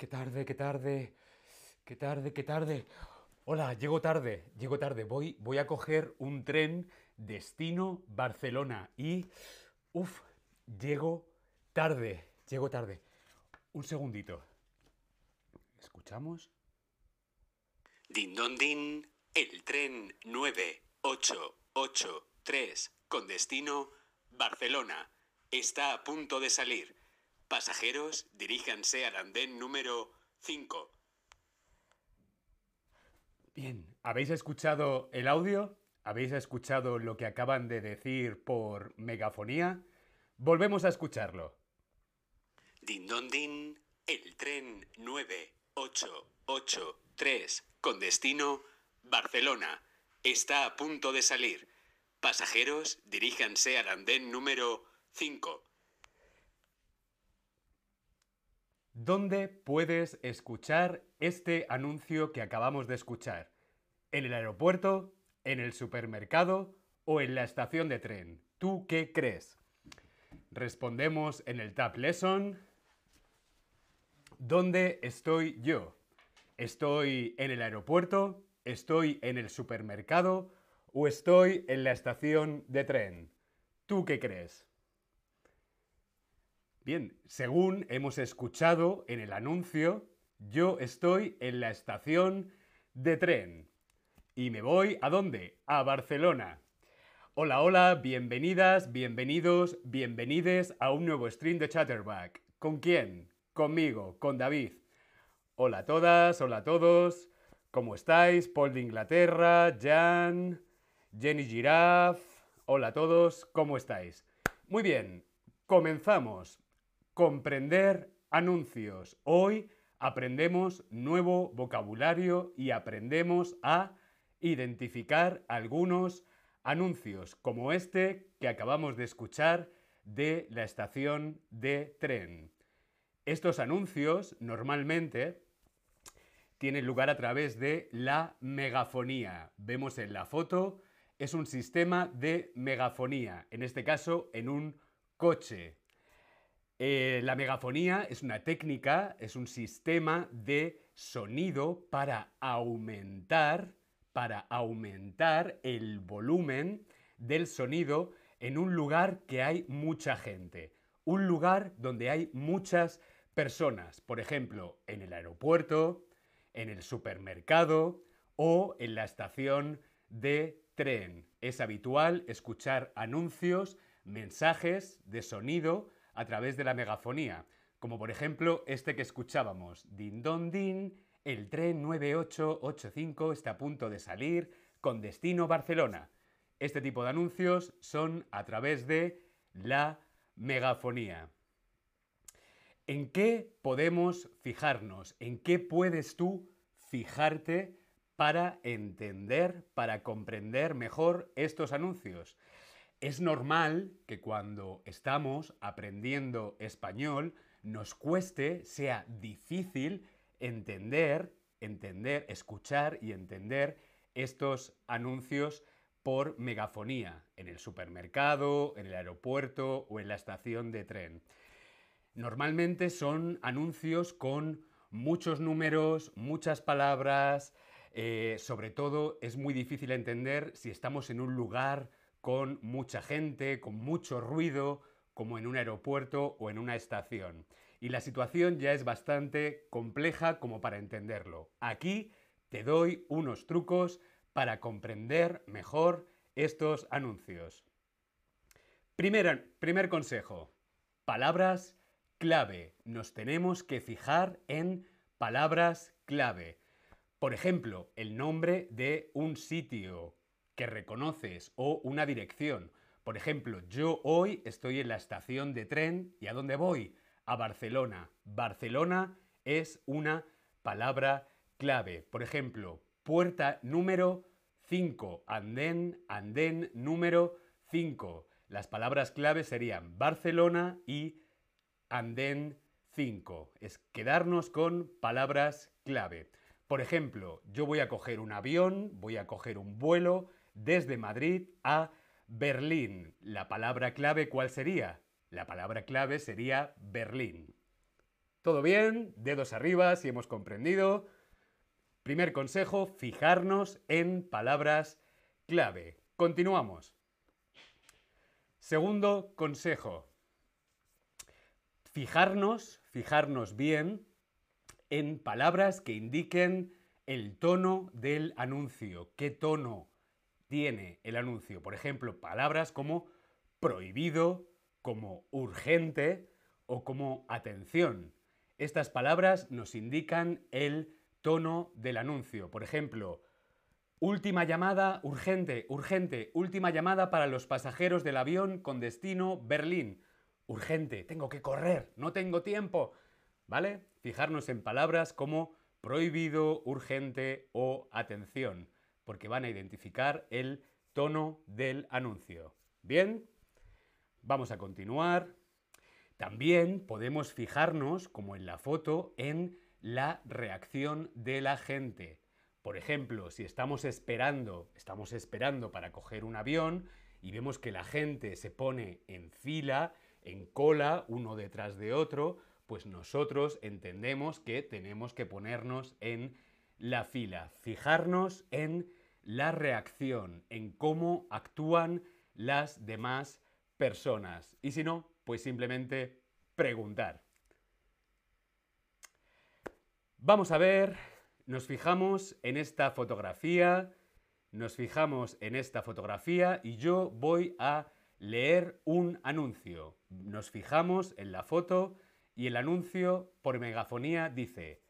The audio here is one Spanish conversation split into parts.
qué tarde, qué tarde, qué tarde, qué tarde. Hola, llego tarde, llego tarde. Voy, voy a coger un tren destino Barcelona y, uff, llego tarde, llego tarde. Un segundito. ¿Escuchamos? Din don din, el tren 9883 con destino Barcelona está a punto de salir. Pasajeros, diríjanse al andén número 5. Bien, ¿habéis escuchado el audio? ¿Habéis escuchado lo que acaban de decir por megafonía? Volvemos a escucharlo. Din don din, el tren 9883 con destino Barcelona está a punto de salir. Pasajeros, diríjanse al andén número 5. ¿Dónde puedes escuchar este anuncio que acabamos de escuchar? ¿En el aeropuerto? ¿En el supermercado? ¿O en la estación de tren? ¿Tú qué crees? Respondemos en el Tab Lesson. ¿Dónde estoy yo? ¿Estoy en el aeropuerto? ¿Estoy en el supermercado? ¿O estoy en la estación de tren? ¿Tú qué crees? Bien, según hemos escuchado en el anuncio, yo estoy en la estación de tren. Y me voy a dónde? A Barcelona. Hola, hola, bienvenidas, bienvenidos, bienvenides a un nuevo stream de Chatterback. ¿Con quién? Conmigo, con David. Hola a todas, hola a todos. ¿Cómo estáis? Paul de Inglaterra, Jan, Jenny Giraffe. Hola a todos, ¿cómo estáis? Muy bien, comenzamos. Comprender anuncios. Hoy aprendemos nuevo vocabulario y aprendemos a identificar algunos anuncios, como este que acabamos de escuchar de la estación de tren. Estos anuncios normalmente tienen lugar a través de la megafonía. Vemos en la foto, es un sistema de megafonía, en este caso en un coche. Eh, la megafonía es una técnica, es un sistema de sonido para aumentar, para aumentar el volumen del sonido en un lugar que hay mucha gente. Un lugar donde hay muchas personas. Por ejemplo, en el aeropuerto, en el supermercado o en la estación de tren. Es habitual escuchar anuncios, mensajes de sonido a través de la megafonía, como por ejemplo este que escuchábamos, Din Don Din, el tren 9885 está a punto de salir con destino Barcelona. Este tipo de anuncios son a través de la megafonía. ¿En qué podemos fijarnos? ¿En qué puedes tú fijarte para entender, para comprender mejor estos anuncios? Es normal que cuando estamos aprendiendo español nos cueste, sea difícil entender, entender, escuchar y entender estos anuncios por megafonía en el supermercado, en el aeropuerto o en la estación de tren. Normalmente son anuncios con muchos números, muchas palabras, eh, sobre todo es muy difícil entender si estamos en un lugar con mucha gente, con mucho ruido, como en un aeropuerto o en una estación. Y la situación ya es bastante compleja como para entenderlo. Aquí te doy unos trucos para comprender mejor estos anuncios. Primer, primer consejo, palabras clave. Nos tenemos que fijar en palabras clave. Por ejemplo, el nombre de un sitio, que reconoces o una dirección. Por ejemplo, yo hoy estoy en la estación de tren y ¿a dónde voy? A Barcelona. Barcelona es una palabra clave. Por ejemplo, puerta número 5, andén, andén número 5. Las palabras clave serían Barcelona y andén 5. Es quedarnos con palabras clave. Por ejemplo, yo voy a coger un avión, voy a coger un vuelo, desde Madrid a Berlín. La palabra clave, ¿cuál sería? La palabra clave sería Berlín. ¿Todo bien? Dedos arriba si hemos comprendido. Primer consejo, fijarnos en palabras clave. Continuamos. Segundo consejo, fijarnos, fijarnos bien en palabras que indiquen el tono del anuncio. ¿Qué tono tiene el anuncio? Por ejemplo, palabras como prohibido, como urgente o como atención. Estas palabras nos indican el tono del anuncio. Por ejemplo, última llamada urgente, urgente, última llamada para los pasajeros del avión con destino Berlín. Urgente, tengo que correr, no tengo tiempo. ¿Vale? Fijarnos en palabras como prohibido, urgente o atención, porque van a identificar el tono del anuncio. ¿Bien? Vamos a continuar. También podemos fijarnos, como en la foto, en la reacción de la gente. Por ejemplo, si estamos esperando, estamos esperando para coger un avión y vemos que la gente se pone en fila, en cola, uno detrás de otro, pues nosotros entendemos que tenemos que ponernos en la fila, fijarnos en la reacción, en cómo actúan las demás personas. Y si no, pues simplemente preguntar. Vamos a ver, nos fijamos en esta fotografía, nos fijamos en esta fotografía y yo voy a leer un anuncio. Nos fijamos en la foto y el anuncio por megafonía dice,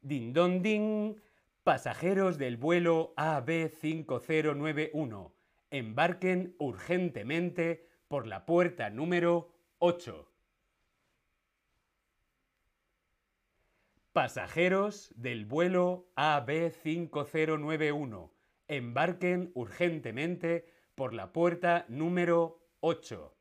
Din don din, pasajeros del vuelo AB5091, embarquen urgentemente por la puerta número 8. Pasajeros del vuelo AB5091, embarquen urgentemente por la puerta número 8.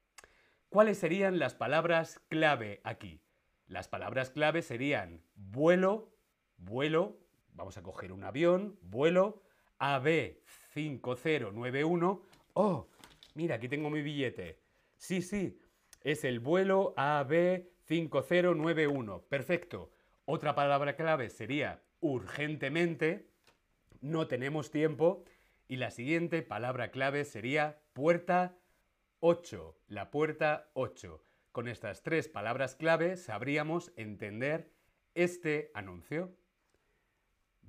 ¿Cuáles serían las palabras clave aquí? Las palabras clave serían vuelo, vuelo, vamos a coger un avión, vuelo, AB5091. Oh, mira, aquí tengo mi billete. Sí, sí, es el vuelo AB5091. Perfecto. Otra palabra clave sería urgentemente, no tenemos tiempo. Y la siguiente palabra clave sería puerta 8, la puerta 8. Con estas tres palabras clave sabríamos entender este anuncio.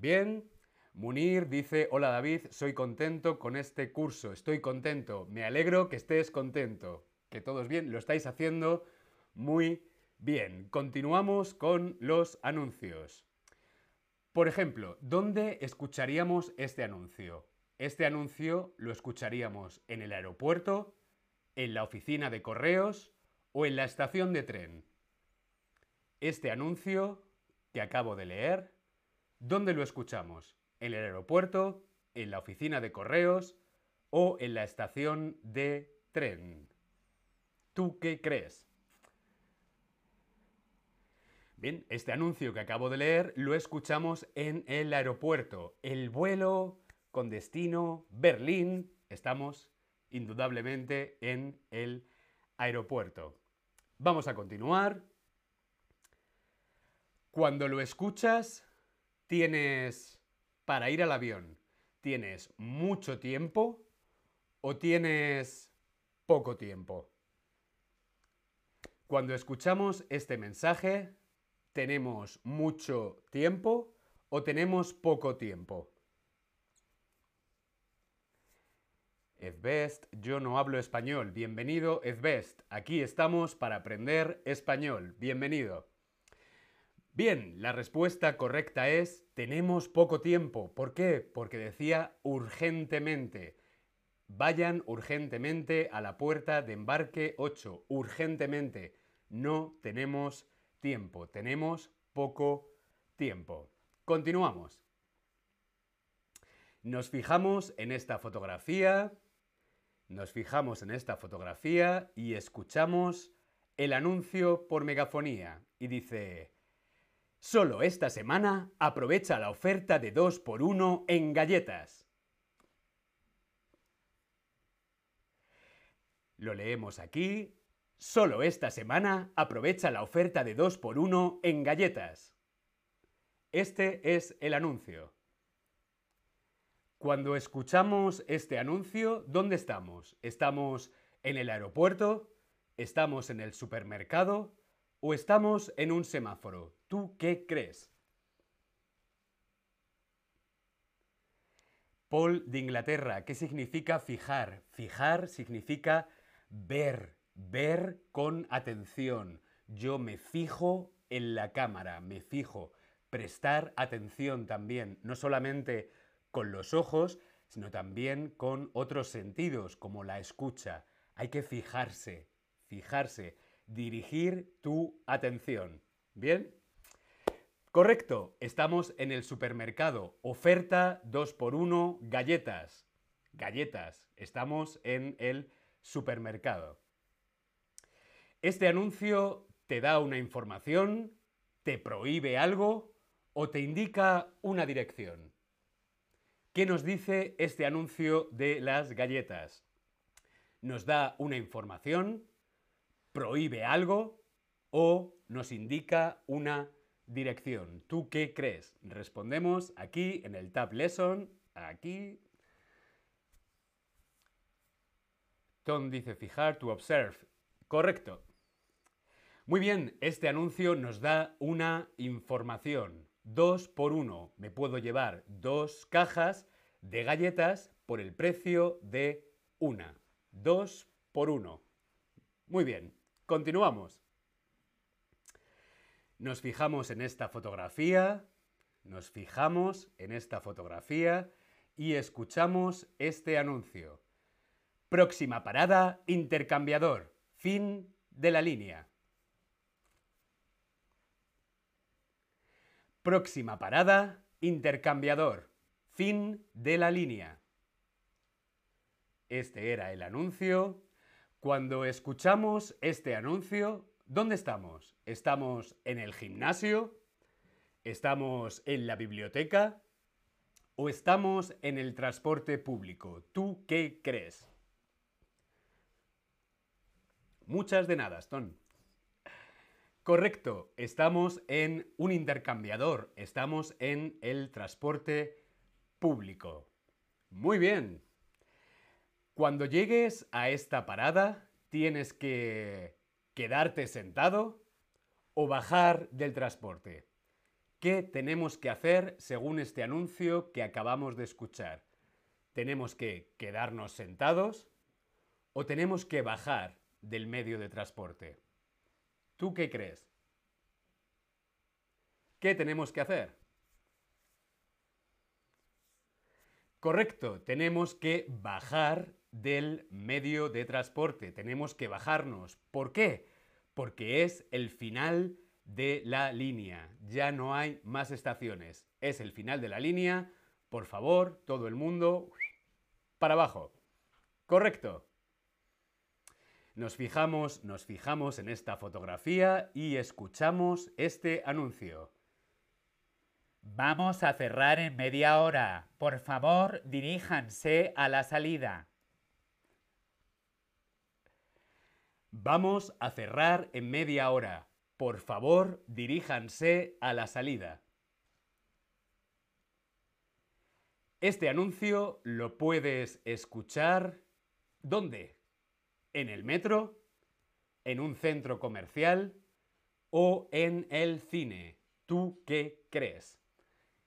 Bien, Munir dice, hola David, soy contento con este curso, estoy contento, me alegro que estés contento, que todos bien, lo estáis haciendo muy bien. Continuamos con los anuncios. Por ejemplo, ¿dónde escucharíamos este anuncio? Este anuncio lo escucharíamos en el aeropuerto, en la oficina de correos, o en la estación de tren. Este anuncio que acabo de leer, ¿dónde lo escuchamos? ¿En el aeropuerto, en la oficina de correos o en la estación de tren? ¿Tú qué crees? Bien, este anuncio que acabo de leer lo escuchamos en el aeropuerto. El vuelo con destino Berlín. Estamos indudablemente en el aeropuerto. Vamos a continuar. Cuando lo escuchas, tienes para ir al avión, ¿tienes mucho tiempo o tienes poco tiempo? Cuando escuchamos este mensaje, ¿tenemos mucho tiempo o tenemos poco tiempo? Ezbest, yo no hablo español. Bienvenido, Ezbest. Aquí estamos para aprender español. Bienvenido. Bien, la respuesta correcta es tenemos poco tiempo. ¿Por qué? Porque decía urgentemente. Vayan urgentemente a la puerta de embarque 8. Urgentemente. No tenemos tiempo. Tenemos poco tiempo. Continuamos. Nos fijamos en esta fotografía nos fijamos en esta fotografía y escuchamos el anuncio por megafonía y dice, solo esta semana aprovecha la oferta de 2 por 1 en galletas. Lo leemos aquí, Solo esta semana aprovecha la oferta de 2x1 en galletas. Este es el anuncio. Cuando escuchamos este anuncio, ¿dónde estamos? ¿Estamos en el aeropuerto? ¿Estamos en el supermercado? ¿O estamos en un semáforo? ¿Tú qué crees? Paul de Inglaterra, ¿qué significa fijar? Fijar significa ver, ver con atención. Yo me fijo en la cámara, me fijo. Prestar atención también, no solamente con los ojos, sino también con otros sentidos, como la escucha. Hay que fijarse, fijarse, dirigir tu atención. ¿Bien? Correcto, estamos en el supermercado. Oferta 2x1, galletas. Galletas, estamos en el supermercado. Este anuncio te da una información, te prohíbe algo o te indica una dirección. ¿Qué nos dice este anuncio de las galletas? Nos da una información, prohíbe algo o nos indica una dirección. ¿Tú qué crees? Respondemos aquí en el Tab Lesson, aquí. Tom dice fijar, to observe. Correcto. Muy bien, este anuncio nos da una información. Dos por uno. Me puedo llevar dos cajas de galletas por el precio de una. Dos por uno. Muy bien, continuamos. Nos fijamos en esta fotografía, nos fijamos en esta fotografía y escuchamos este anuncio. Próxima parada, intercambiador. Fin de la línea. Próxima parada, intercambiador. Fin de la línea. Este era el anuncio. Cuando escuchamos este anuncio, ¿Dónde estamos? ¿Estamos en el gimnasio? ¿Estamos en la biblioteca? ¿O estamos en el transporte público? ¿Tú qué crees? Muchas de nada, Stone. Correcto, estamos en un intercambiador, estamos en el transporte público. Muy bien. Cuando llegues a esta parada, tienes que quedarte sentado o bajar del transporte. ¿Qué tenemos que hacer según este anuncio que acabamos de escuchar? ¿Tenemos que quedarnos sentados o tenemos que bajar del medio de transporte? ¿Tú qué crees? ¿Qué tenemos que hacer? Correcto, tenemos que bajar del medio de transporte. Tenemos que bajarnos. ¿Por qué? Porque es el final de la línea. Ya no hay más estaciones. Es el final de la línea. Por favor, todo el mundo para abajo. Correcto. Nos fijamos, nos fijamos en esta fotografía y escuchamos este anuncio. Vamos a cerrar en media hora. Por favor, diríjanse a la salida. Vamos a cerrar en media hora. Por favor, diríjanse a la salida. Este anuncio lo puedes escuchar ¿dónde? ¿En el metro? ¿En un centro comercial? ¿O en el cine? ¿Tú qué crees?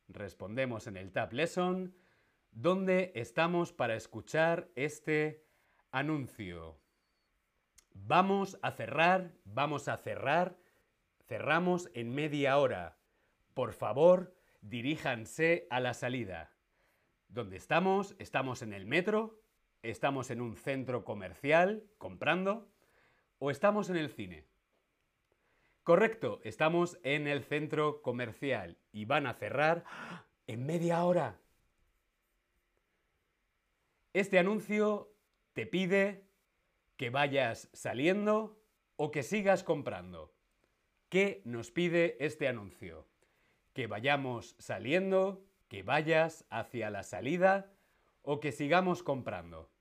Respondemos en el Tab Lesson. ¿Dónde estamos para escuchar este anuncio? Vamos a cerrar, vamos a cerrar. Cerramos en media hora. Por favor, diríjanse a la salida. ¿Dónde estamos? Estamos en el metro, estamos en un centro comercial comprando o estamos en el cine. Correcto, estamos en el centro comercial y van a cerrar en media hora. Este anuncio te pide que vayas saliendo o que sigas comprando. ¿Qué nos pide este anuncio? Que vayamos saliendo, que vayas hacia la salida o que sigamos comprando.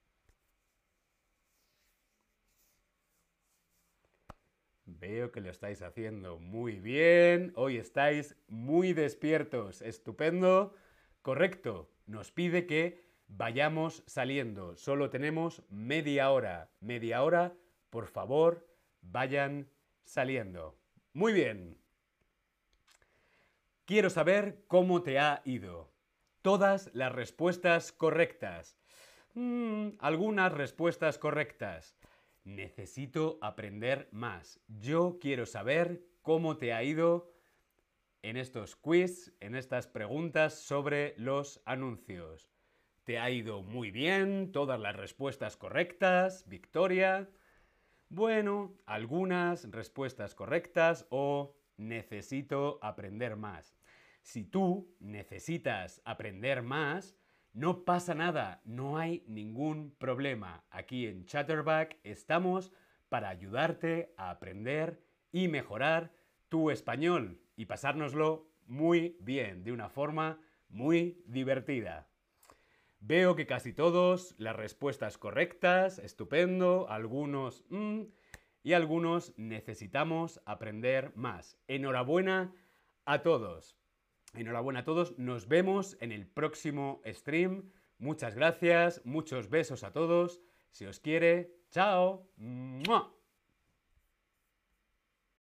Veo que lo estáis haciendo muy bien. Hoy estáis muy despiertos. Estupendo. Correcto. Nos pide que vayamos saliendo. Solo tenemos media hora. Media hora. Por favor, vayan saliendo. Muy bien. Quiero saber cómo te ha ido. Todas las respuestas correctas. Mm, algunas respuestas correctas. Necesito aprender más. Yo quiero saber cómo te ha ido en estos quiz, en estas preguntas sobre los anuncios. ¿Te ha ido muy bien? ¿Todas las respuestas correctas? ¿Victoria? Bueno, algunas respuestas correctas o necesito aprender más. Si tú necesitas aprender más, no pasa nada, no hay ningún problema. Aquí en Chatterback estamos para ayudarte a aprender y mejorar tu español y pasárnoslo muy bien, de una forma muy divertida. Veo que casi todos las respuestas correctas, estupendo, algunos mm, y algunos necesitamos aprender más. Enhorabuena a todos. Enhorabuena a todos. Nos vemos en el próximo stream. Muchas gracias, muchos besos a todos. Si os quiere, chao.